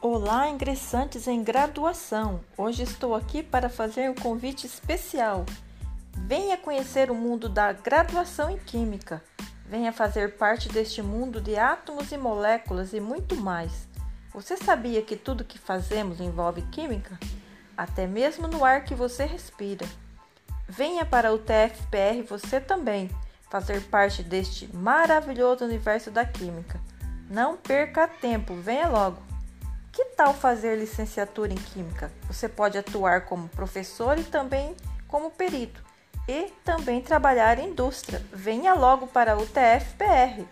Olá, ingressantes em graduação! Hoje estou aqui para fazer um convite especial. Venha conhecer o mundo da graduação em Química. Venha fazer parte deste mundo de átomos e moléculas e muito mais. Você sabia que tudo que fazemos envolve química? Até mesmo no ar que você respira. Venha para o TFPR você também fazer parte deste maravilhoso universo da química. Não perca tempo, venha logo! Tal fazer licenciatura em Química? Você pode atuar como professor e também como perito, e também trabalhar em indústria. Venha logo para o TFPR.